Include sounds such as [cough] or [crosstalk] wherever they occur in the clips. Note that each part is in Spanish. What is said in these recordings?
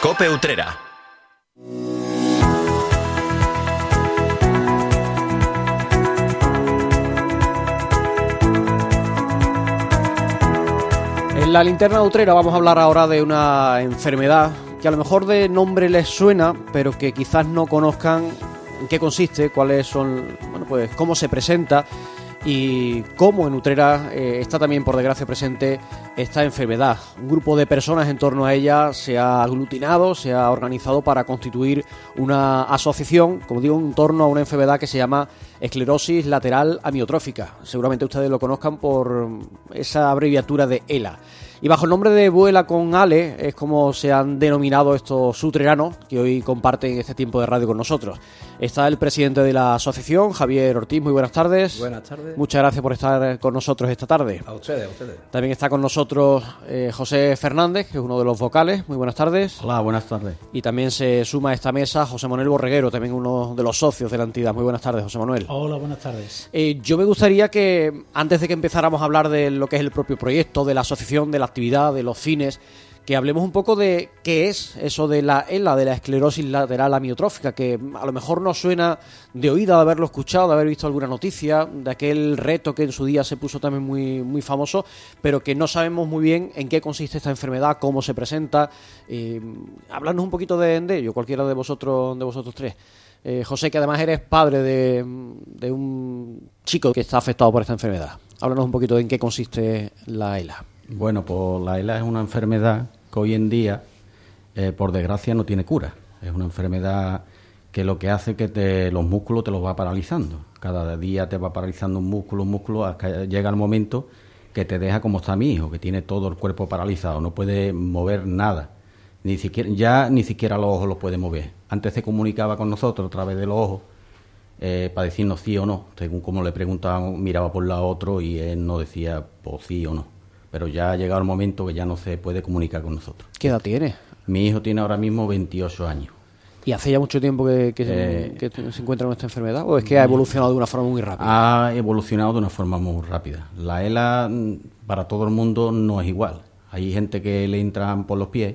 Cope Utrera. En la linterna Utrera vamos a hablar ahora de una enfermedad que a lo mejor de nombre les suena, pero que quizás no conozcan en qué consiste, cuáles son, bueno, pues cómo se presenta y cómo en Utrera eh, está también por desgracia presente esta enfermedad. Un grupo de personas en torno a ella se ha aglutinado, se ha organizado para constituir una asociación, como digo, en torno a una enfermedad que se llama esclerosis lateral amiotrófica. Seguramente ustedes lo conozcan por esa abreviatura de ELA. Y bajo el nombre de Vuela con Ale es como se han denominado estos sutreranos que hoy comparten este tiempo de radio con nosotros. Está el presidente de la asociación, Javier Ortiz. Muy buenas tardes. Buenas tardes. Muchas gracias por estar con nosotros esta tarde. A ustedes, a ustedes. También está con nosotros eh, José Fernández, que es uno de los vocales. Muy buenas tardes. Hola, buenas tardes. Y también se suma a esta mesa José Manuel Borreguero, también uno de los socios de la entidad. Muy buenas tardes, José Manuel. Hola, buenas tardes. Eh, yo me gustaría que, antes de que empezáramos a hablar de lo que es el propio proyecto, de la asociación, de la actividad, de los fines, que hablemos un poco de qué es eso de la ELA, de la esclerosis lateral amiotrófica, que a lo mejor nos suena de oída, de haberlo escuchado, de haber visto alguna noticia, de aquel reto que en su día se puso también muy, muy famoso, pero que no sabemos muy bien en qué consiste esta enfermedad, cómo se presenta. Eh, hablarnos un poquito de, de ello, cualquiera de vosotros, de vosotros tres. Eh, José, que además eres padre de, de, un chico que está afectado por esta enfermedad. Háblanos un poquito de en qué consiste la ELA. Bueno, pues la ELA es una enfermedad que hoy en día, eh, por desgracia, no tiene cura. Es una enfermedad que lo que hace que te, los músculos te los va paralizando. Cada día te va paralizando un músculo, un músculo, hasta llega el momento que te deja como está mi hijo, que tiene todo el cuerpo paralizado, no puede mover nada. Ni siquiera, ya ni siquiera los ojos los puede mover. Antes se comunicaba con nosotros a través de los ojos eh, para decirnos sí o no. Según como le preguntaban, miraba por la otro y él no decía pues, sí o no. Pero ya ha llegado el momento que ya no se puede comunicar con nosotros. ¿Qué edad tiene? Mi hijo tiene ahora mismo 28 años. ¿Y hace ya mucho tiempo que, que, eh, que, se encuentra con esta enfermedad? ¿O es que ha evolucionado de una forma muy rápida? Ha evolucionado de una forma muy rápida. La ELA para todo el mundo no es igual. Hay gente que le entran por los pies.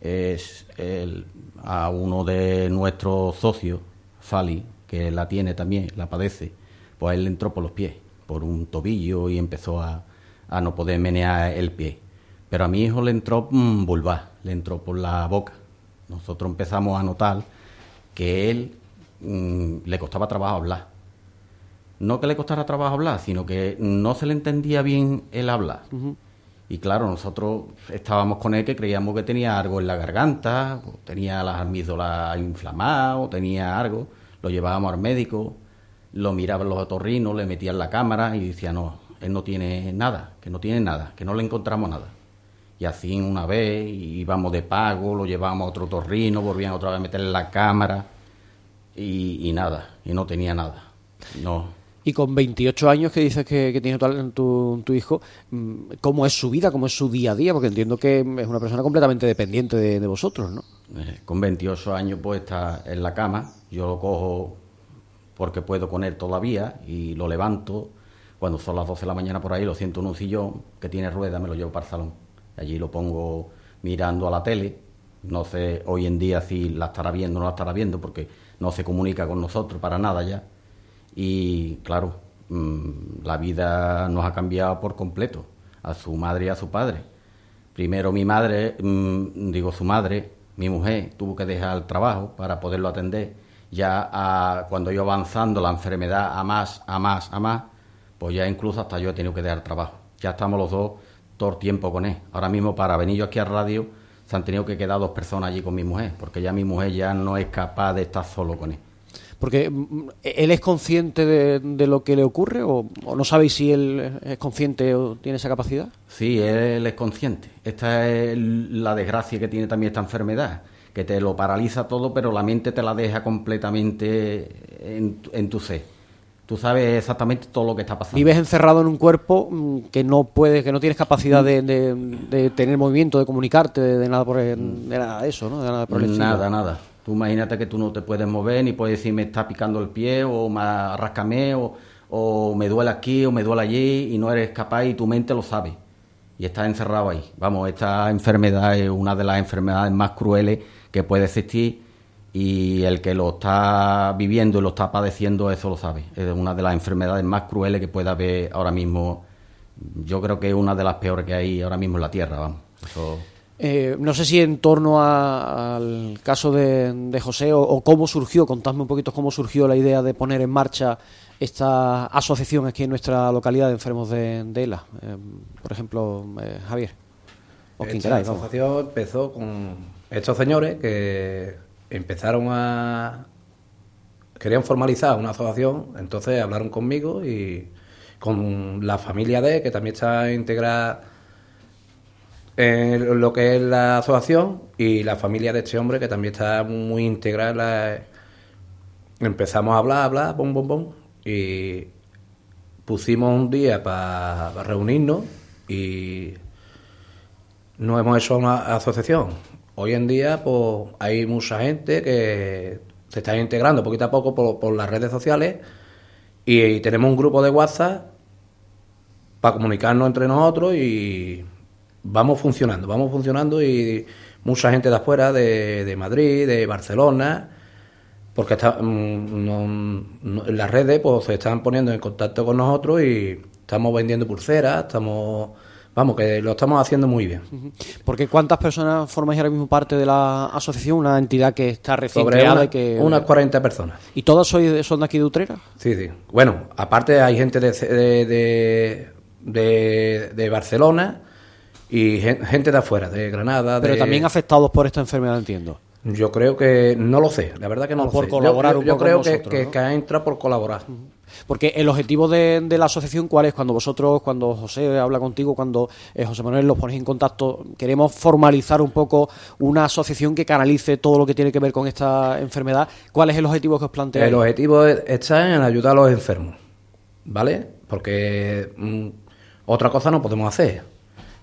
Es el, a uno de nuestros socios, Fali, que la tiene también, la padece, pues él le entró por los pies, por un tobillo y empezó a, a no poder menear el pie. Pero a mi hijo le entró mmm, vulvar, le entró por la boca. Nosotros empezamos a notar que él mmm, le costaba trabajo hablar. No que le costara trabajo hablar, sino que no se le entendía bien el hablar. Uh -huh. Y claro, nosotros estábamos con él que creíamos que tenía algo en la garganta, o tenía las amígdalas inflamadas, o tenía algo. Lo llevábamos al médico, lo miraban los otorrinos, le metían la cámara y decía, no, él no tiene nada, que no tiene nada, que no le encontramos nada. Y así una vez íbamos de pago, lo llevábamos a otro torrino, volvían otra vez a meterle la cámara y, y nada, y no tenía nada. No. Y con 28 años que dices que, que tiene tu, tu, tu, hijo, mm, ¿cómo es su vida? ¿Cómo es su día a día? Porque entiendo que es una persona completamente dependiente de, de vosotros, ¿no? Eh, con 28 años pues está en la cama, yo lo cojo porque puedo con él todavía y lo levanto. Cuando son las 12 de la mañana por ahí lo siento en un sillón que tiene rueda, me lo llevo para el salón. Allí lo pongo mirando a la tele. No sé hoy en día si la estará viendo o no la estará viendo porque no se comunica con nosotros para nada ya. Y claro, mmm, la vida nos ha cambiado por completo, a su madre y a su padre. Primero mi madre, mmm, digo su madre, mi mujer, tuvo que dejar el trabajo para poderlo atender. Ya cuando yo avanzando la enfermedad a más, a más, a más, pues ya incluso hasta yo he tenido que dejar trabajo. Ya estamos los dos todo el tiempo con él. Ahora mismo para venir yo aquí a radio se han tenido que quedar dos personas allí con mi mujer, porque ya mi mujer ya no es capaz de estar solo con él. Porque él es consciente de, de lo que le ocurre o, o, no sabéis si él es consciente o tiene esa capacidad. Sí, él es consciente. Esta es la desgracia que tiene también esta enfermedad, que te lo paraliza todo, pero la mente te la deja completamente en, en tu ser. Tú sabes exactamente todo lo que está pasando. Vives encerrado en un cuerpo mm, que no puedes, que no tienes capacidad de, de, de tener movimiento, de comunicarte, de, de nada por el, de nada de eso, ¿no? De nada por el nada, nada. Tú imagínate que tú no te puedes mover ni puedes decir me está picando el pie o me rascame o, o me duele aquí o me duele allí y no eres capaz y tu mente lo sabe. y está encerrado ahí. Vamos, esta enfermedad es una de las enfermedades más crueles que puede existir y el que lo está viviendo y lo está padeciendo eso lo sabe. Es una de las enfermedades más crueles que puede haber ahora mismo. Yo creo que es una de las peores que hay ahora mismo en la Tierra, vamos. Eh, no sé si en torno al caso de, José o, cómo surgió, contadme un poquito cómo surgió la idea de poner en marcha esta asociación aquí en nuestra localidad de enfermos de, ELA. Eh, por ejemplo, eh, Javier. O quien La asociación empezó con estos señores que empezaron a... querían formalizar una asociación, entonces hablaron conmigo y con la familia de, que también está integrada en lo que es la asociación, y la familia de este hombre, que también está muy integrada Empezamos a hablar, hablar, bom, bom, bom, y pusimos un día para reunirnos y no hemos hecho una asociación. Hoy en día, pues hay mucha gente que se está integrando poquito a poco por, las redes sociales y, tenemos un grupo de WhatsApp para comunicarnos entre nosotros y vamos funcionando, vamos funcionando y mucha gente de afuera, de, de Madrid, de Barcelona, porque está, mm, las redes pues se están poniendo en contacto con nosotros y estamos vendiendo pulseras, estamos vamos, que lo estamos haciendo muy bien. Porque ¿cuántas personas formáis ahora mismo parte de la asociación? Una entidad que está recién creada y que... Unas 40 personas. ¿Y todas sois, son de aquí de Utrera? Sí, sí. Bueno, aparte hay gente de, de, de, de Barcelona y gente de afuera, de Granada. Pero también afectados por esta enfermedad, entiendo. Yo creo que no lo sé, la verdad que no lo por sé. colaborar yo, un poco creo que, que, ha entrado por colaborar. Porque el objetivo de, la asociación, ¿cuál es? Cuando vosotros, cuando José habla contigo, cuando eh, José Manuel los ponéis en contacto, queremos formalizar un poco una asociación que canalice todo lo que tiene que ver con esta enfermedad. ¿Cuál es el objetivo que os planteáis? El objetivo está en ayudar a los enfermos, ¿vale? Porque mm, otra cosa no podemos hacer.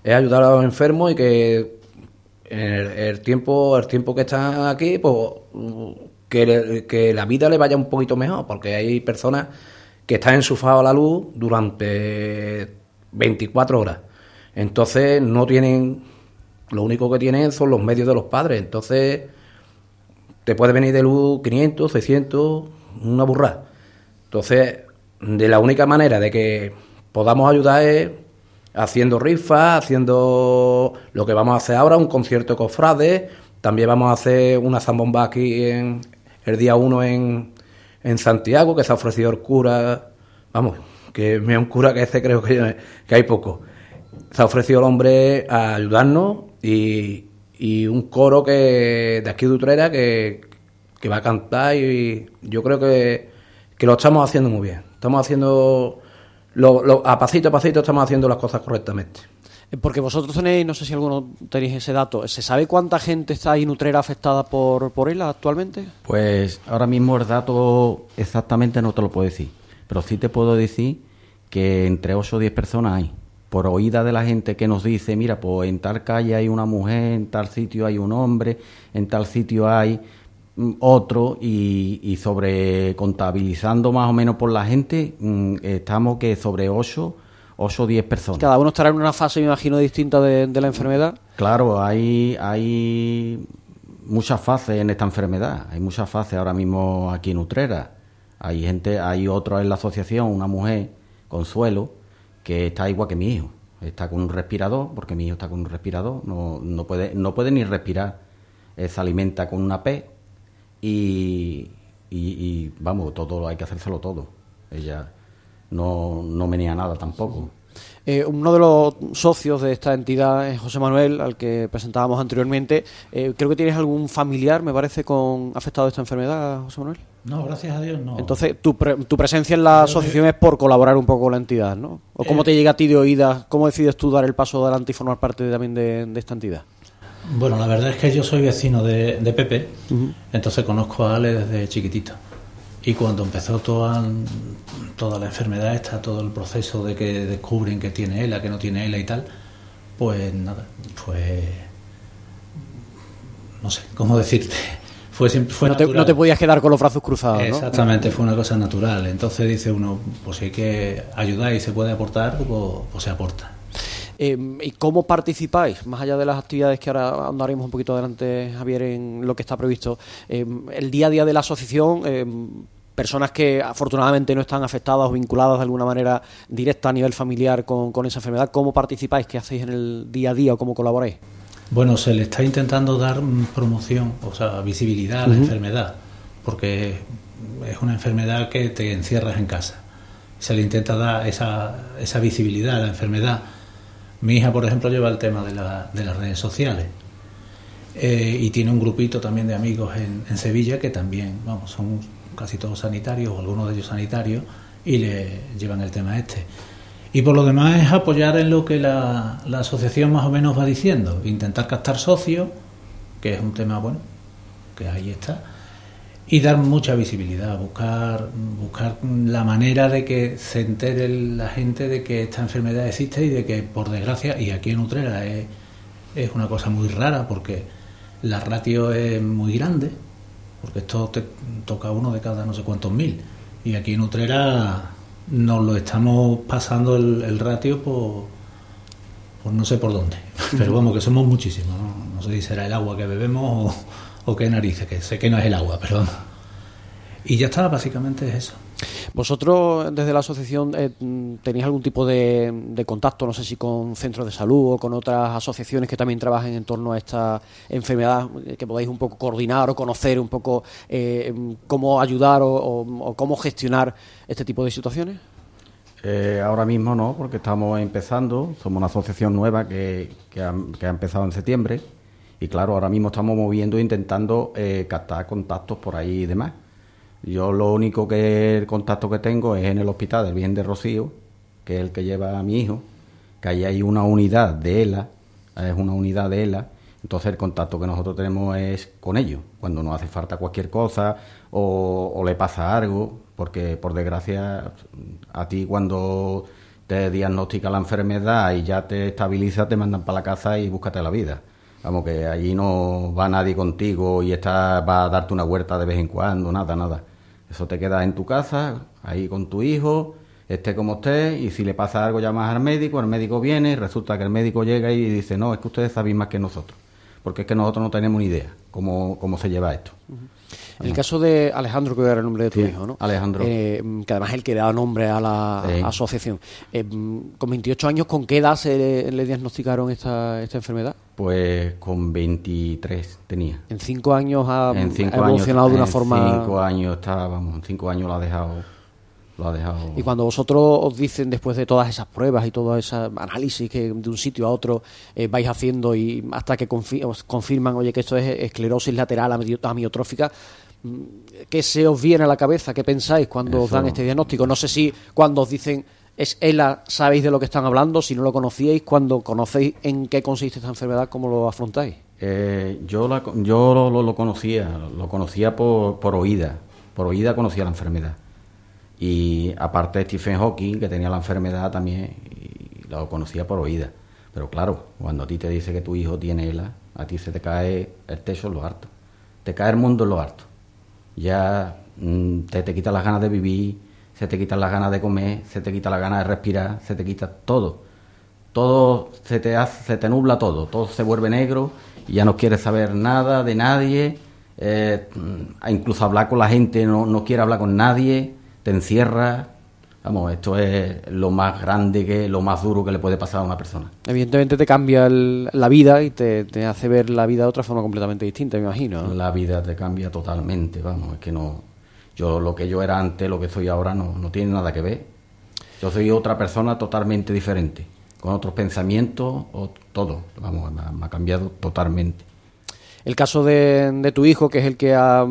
Es ayudar a los enfermos y que el, tiempo el tiempo que están aquí, pues que, la vida le vaya un poquito mejor, porque hay personas que están enchufadas a la luz durante 24 horas. Entonces no tienen, lo único que tienen son los medios de los padres. Entonces te puede venir de luz 500, 600, una burra. Entonces, de la única manera de que podamos ayudar es haciendo rifas, haciendo lo que vamos a hacer ahora, un concierto cofrade. También vamos a hacer una zambomba aquí en el día 1 en, en Santiago, que se ha ofrecido el cura, vamos, que me un cura que ese creo que, que hay poco. Se ha ofrecido el hombre a ayudarnos y, y un coro que de aquí de Utrera que, que va a cantar y yo creo que, que lo estamos haciendo muy bien. Estamos haciendo lo, a pasito a pasito estamos haciendo las cosas correctamente. Eh, porque vosotros tenéis, no sé si alguno tenéis ese dato, ¿se sabe cuánta gente está ahí Nutrera afectada por, por él actualmente? Pues ahora mismo el dato exactamente no te lo puedo decir, pero sí te puedo decir que entre 8 o 10 personas hay. Por oída de la gente que nos dice, mira, pues en tal calle hay una mujer, en tal sitio hay un hombre, en tal sitio hay otro y, sobre contabilizando más o menos por la gente, mm, estamos que sobre 8 o 10 personas. Cada uno estará en una fase, me imagino, distinta de, la enfermedad. Claro, hay, hay muchas fases en esta enfermedad. Hay muchas fases ahora mismo aquí en Utrera. Hay gente, hay otra en la asociación, una mujer, Consuelo, que está igual que mi hijo. Está con un respirador, porque mi hijo está con un respirador, no, no, puede, no puede ni respirar. se alimenta con una P y, y, vamos, todo hay que hacérselo todo. Ella no, no menea nada tampoco. Eh, uno de los socios de esta entidad es José Manuel, al que presentábamos anteriormente. Eh, creo que tienes algún familiar, me parece, con afectado de esta enfermedad, José Manuel. No, gracias a Dios no. Entonces, tu, tu presencia en la asociación es por colaborar un poco con la entidad, ¿no? ¿O cómo eh, te llega a ti de oídas? ¿Cómo decides tú dar el paso adelante y formar parte también de esta entidad? Bueno, la verdad es que yo soy vecino de, Pepe, entonces conozco a Ale desde chiquitito. Y cuando empezó toda, toda la enfermedad esta, todo el proceso de que descubren que tiene ELA, que no tiene ELA y tal, pues nada, fue... No sé, ¿cómo decirte? [laughs] Fue, fue no, te, no, te, podías quedar con los brazos cruzados. Exactamente, fue una cosa natural. Entonces dice uno, pues si hay que ayudar y se puede aportar, pues, pues se aporta. Eh, ¿Y cómo participáis? Más allá de las actividades que ahora andaremos un poquito adelante, Javier, en lo que está previsto, eh, el día a día de la asociación, eh, personas que afortunadamente no están afectadas o vinculadas de alguna manera directa a nivel familiar con, con esa enfermedad, ¿cómo participáis? ¿Qué hacéis en el día a día o cómo colaboráis? Bueno, se le está intentando dar promoción, o sea, visibilidad a la enfermedad, porque es una enfermedad que te encierras en casa. Se le intenta dar esa, esa visibilidad a la enfermedad. Mi hija, por ejemplo, lleva el tema de, la, de las redes sociales eh, y tiene un grupito también de amigos en, en, Sevilla que también, vamos, son casi todos sanitarios, o algunos de ellos sanitarios, y le llevan el tema este. Y por lo demás es apoyar en lo que la, la asociación más o menos va diciendo, intentar captar socios, que es un tema bueno, que ahí está, y dar mucha visibilidad, buscar, buscar la manera de que se entere la gente de que esta enfermedad existe y de que, por desgracia, y aquí en Utrera es, es una cosa muy rara porque la ratio es muy grande, porque esto te toca uno de cada no sé cuántos mil, y aquí en Utrera nos lo estamos pasando el, el ratio por, por, no sé por dónde. Pero vamos, que somos muchísimos. No, no sé si será el agua que bebemos o, o qué narices, que sé que no es el agua, pero vamos. Y ya está, básicamente es eso. ¿Vosotros desde la asociación eh, tenéis algún tipo de, de, contacto, no sé si con centros de salud o con otras asociaciones que también trabajen en torno a esta enfermedad, que podáis un poco coordinar o conocer un poco eh, cómo ayudar o, o, o, cómo gestionar este tipo de situaciones? Eh, ahora mismo no, porque estamos empezando, somos una asociación nueva que, que, ha, que ha, empezado en septiembre y claro, ahora mismo estamos moviendo intentando eh, captar contactos por ahí y demás. Yo lo único que el contacto que tengo es en el hospital del Bien de Rocío, que es el que lleva a mi hijo, que ahí hay una unidad de ELA, es una unidad de ELA, entonces el contacto que nosotros tenemos es con ellos, cuando nos hace falta cualquier cosa o, o le pasa algo, porque por desgracia a ti cuando te diagnostica la enfermedad y ya te estabiliza, te mandan para la casa y búscate la vida. Vamos, que allí no va nadie contigo y está, va a darte una huerta de vez en cuando, nada, nada. Eso te queda en tu casa, ahí con tu hijo, esté como esté, y si le pasa algo llamas al médico, el médico viene, resulta que el médico llega y dice, no, es que ustedes saben más que nosotros, porque es que nosotros no tenemos ni idea cómo, cómo se lleva esto. En el caso de Alejandro, que era el nombre de tu sí, hijo, ¿no? Alejandro. Eh, que además es el que da nombre a la sí. asociación. Eh, con 28 años, ¿con qué edad se le, le diagnosticaron esta, esta, enfermedad? Pues con 23 tenía. En 5 años ha, en cinco ha evolucionado años, de una en forma... En 5 años está, vamos, en 5 años lo ha dejado... Lo ha dejado... Y cuando vosotros os dicen, después de todas esas pruebas y todo ese análisis que de un sitio a otro eh, vais haciendo y hasta que confi os confirman, oye, que esto es esclerosis lateral amiotrófica, ¿Qué se os viene a la cabeza? ¿Qué pensáis cuando Eso. os dan este diagnóstico? No sé si cuando os dicen es ELA, sabéis de lo que están hablando, si no lo conocíais, cuando conocéis en qué consiste esta enfermedad, ¿cómo lo afrontáis? Eh, yo la, yo lo, lo, lo, conocía, lo conocía por, por oída, por oída conocía la enfermedad. Y aparte Stephen Hawking, que tenía la enfermedad también, y lo conocía por oída. Pero claro, cuando a ti te dice que tu hijo tiene ELA, a ti se te cae el techo en lo harto. Te cae el mundo en lo harto ya mmm, te, te quita las ganas de vivir, se te quitan las ganas de comer, se te quita las ganas de respirar, se te quita todo. Todo se te hace, se te nubla todo, todo se vuelve negro y ya no quieres saber nada de nadie, eh, incluso hablar con la gente no, no quiere hablar con nadie, te encierra, Vamos, esto es lo más grande, que lo más duro que le puede pasar a una persona. Evidentemente te cambia el, la vida y te, te, hace ver la vida de otra forma completamente distinta, me imagino. ¿no? La vida te cambia totalmente, vamos, es que no... Yo lo que yo era antes, lo que soy ahora, no, no tiene nada que ver. Yo soy otra persona totalmente diferente, con otros pensamientos, o todo, vamos, me ha cambiado totalmente. El caso de, de, tu hijo, que es el que ha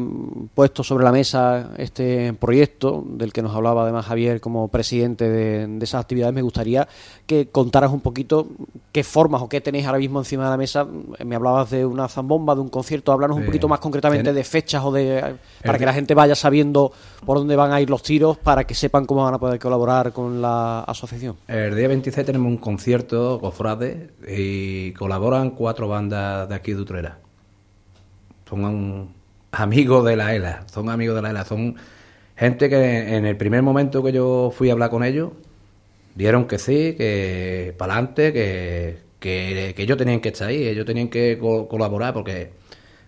puesto sobre la mesa este proyecto, del que nos hablaba además Javier como presidente de, de, esas actividades, me gustaría que contaras un poquito qué formas o qué tenéis ahora mismo encima de la mesa. Me hablabas de una zambomba, de un concierto, háblanos un poquito más concretamente de fechas o de para que la gente vaya sabiendo por dónde van a ir los tiros, para que sepan cómo van a poder colaborar con la asociación. El día 26 tenemos un concierto, Cofrade, y colaboran cuatro bandas de aquí de Utrera son amigos de la ELA, son amigos de la ELA, son gente que en el primer momento que yo fui a hablar con ellos Dieron que sí, que para adelante, que, que, que ellos tenían que estar ahí, ellos tenían que co- colaborar, porque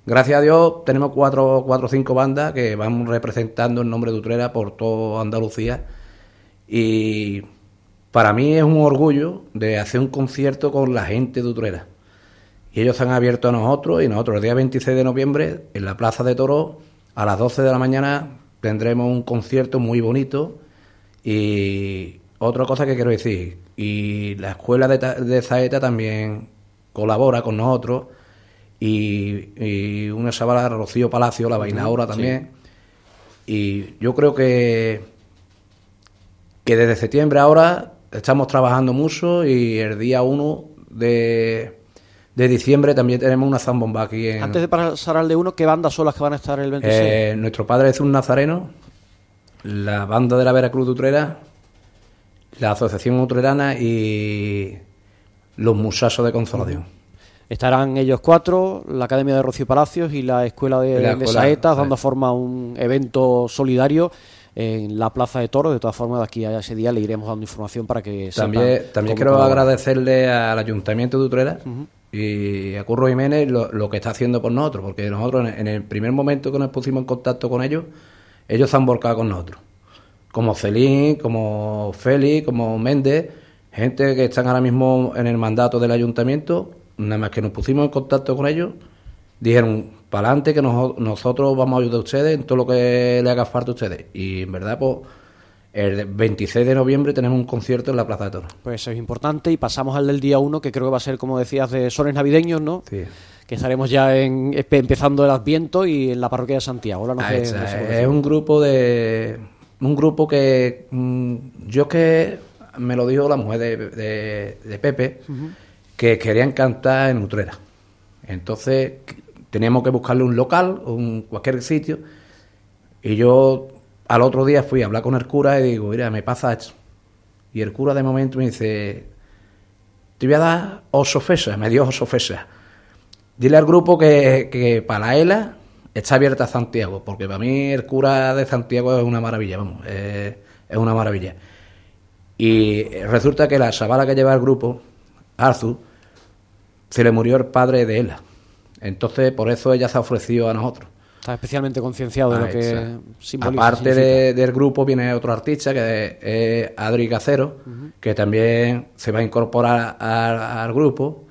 gracias a Dios tenemos cuatro, cuatro o cinco bandas que van representando el nombre de Utrera por toda Andalucía. Y para mí es un orgullo de hacer un concierto con la gente de Utrera. Y ellos se han abierto a nosotros y nosotros el día 26 de noviembre en la Plaza de Toros a las 12 de la mañana tendremos un concierto muy bonito y otra cosa que quiero decir, y la escuela de, de Zaeta también colabora con nosotros y, y una chavala, Rocío Palacio, la bailadora también. Y yo creo que, que desde septiembre ahora estamos trabajando mucho y el día 1 de, de diciembre también tenemos una zambomba aquí en... Antes de pasar al de uno, ¿qué bandas son las que van a estar el 26? Eh, nuestro padre es un nazareno, la banda de la Veracruz de Utrera, la Asociación Utrerana y los Muchachos de Consolación. Estarán ellos cuatro, la Academia de Rocío Palacios y la Escuela de, la de Saetas, dando forma a un evento solidario en la Plaza de Toros. De todas formas, de aquí a ese día le iremos dando información para que También, también quiero agradecerle al Ayuntamiento de Utrera y a Curro Jiménez lo, que está haciendo por nosotros, porque nosotros en, en el primer momento que nos pusimos en contacto con ellos, ellos se han volcado con nosotros. Como Celín, como Félix, como Méndez, gente que están ahora mismo en el mandato del Ayuntamiento, nada más que nos pusimos en contacto con ellos, dijeron, para adelante que nos- nosotros vamos a ayudar a ustedes en todo lo que le haga falta a ustedes. Y en verdad, pues, el 26 de noviembre tenemos un concierto en la Plaza de Toros. Pues eso es importante y pasamos al del día uno, que creo que va a ser, como decías, de sones navideños, ¿no? Sí. Que estaremos ya en, empezando el Adviento y en la parroquia de Santiago. Ahora no Ahí sé- está, no sé cómo es un grupo de un grupo que mm, yo es que me lo dijo la mujer de, de- de Pepe que querían cantar en Utrera entonces teníamos que buscarle un local un cualquier sitio y yo al otro día fui a hablar con el cura y digo mira me pasa esto y el cura de momento me dice te voy a dar ocho fesas me dio ocho fesas Dile al grupo que, que para la ELA está abierta Santiago, porque para mí el cura de Santiago es una maravilla, vamos, es, es una maravilla. Y resulta que la chavala que lleva el grupo, Arzu, se le murió el padre de ELA. Entonces, por eso ella se ha ofrecido a nosotros. Está especialmente concienciado de Ah, lo que exacto. simboliza. Aparte de- del grupo viene otro artista que es, Adri Cacero, que también se va a incorporar al, al grupo.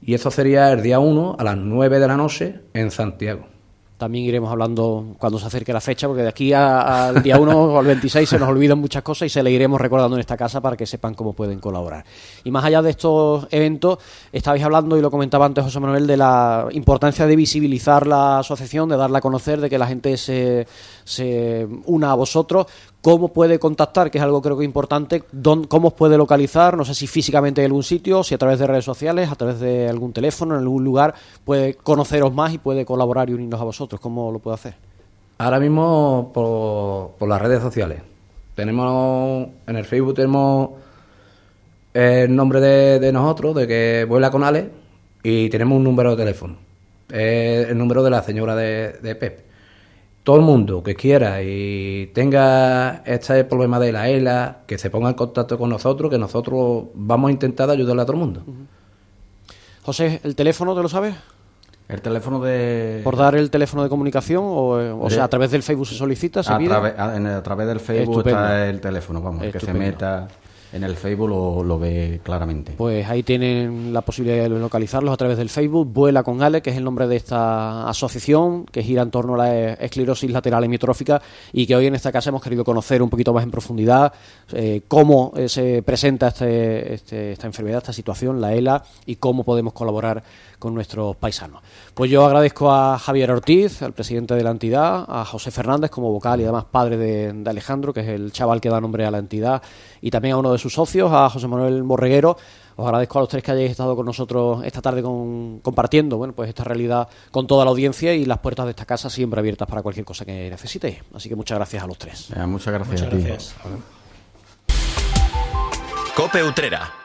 Y eso sería el día 1 a las 9 de la noche en Santiago. También iremos hablando cuando se acerque la fecha, porque de aquí al día 1 o al 26 se nos olvidan muchas cosas y se le iremos recordando en esta casa para que sepan cómo pueden colaborar. Y más allá de estos eventos, estabais hablando, y lo comentaba antes José Manuel, de la importancia de visibilizar la asociación, de darla a conocer, de que la gente se, se una a vosotros. ¿Cómo puede contactar? Que es algo creo que importante. ¿Dón- ¿Cómo os puede localizar? No sé si físicamente en algún sitio, si a través de redes sociales, a través de algún teléfono, en algún lugar, puede conoceros más y puede colaborar y unirnos a vosotros. ¿Cómo lo puede hacer? Ahora mismo por, por las redes sociales. Tenemos en el Facebook tenemos el nombre de, nosotros, de que vuela con Ale, y tenemos un número de teléfono. El número de la señora de Pep. Todo el mundo que quiera y tenga este problema de la ELA, que se ponga en contacto con nosotros, que nosotros vamos a intentar ayudarle a todo el mundo. José, ¿el teléfono te lo sabes? El teléfono de... ¿Por dar el teléfono de comunicación? O, eh, o De- sea, a través del Facebook se solicita, se a, pide. través- a- en- a través del Facebook Estupendo. está el teléfono, vamos, el que se Estupendo. meta en el Facebook lo, ve claramente. Pues ahí tienen la posibilidad de localizarlos a través del Facebook. Vuela con Ale, que es el nombre de esta asociación que gira en torno a la esclerosis lateral hemiotrófica y que hoy en esta casa hemos querido conocer un poquito más en profundidad eh, cómo eh, se presenta este- este- esta enfermedad, esta situación, la ELA, y cómo podemos colaborar con nuestros paisanos. Pues yo agradezco a Javier Ortiz, el presidente de la entidad, a José Fernández como vocal y además padre de, de Alejandro, que es el chaval que da nombre a la entidad, y también a uno de sus socios, a José Manuel Borreguero. Os agradezco a los tres que hayáis estado con nosotros esta tarde con- compartiendo bueno, pues esta realidad con toda la audiencia y las puertas de esta casa siempre abiertas para cualquier cosa que necesitéis. Así que muchas gracias a los tres. Eh, muchas gracias a ti. Cope Utrera.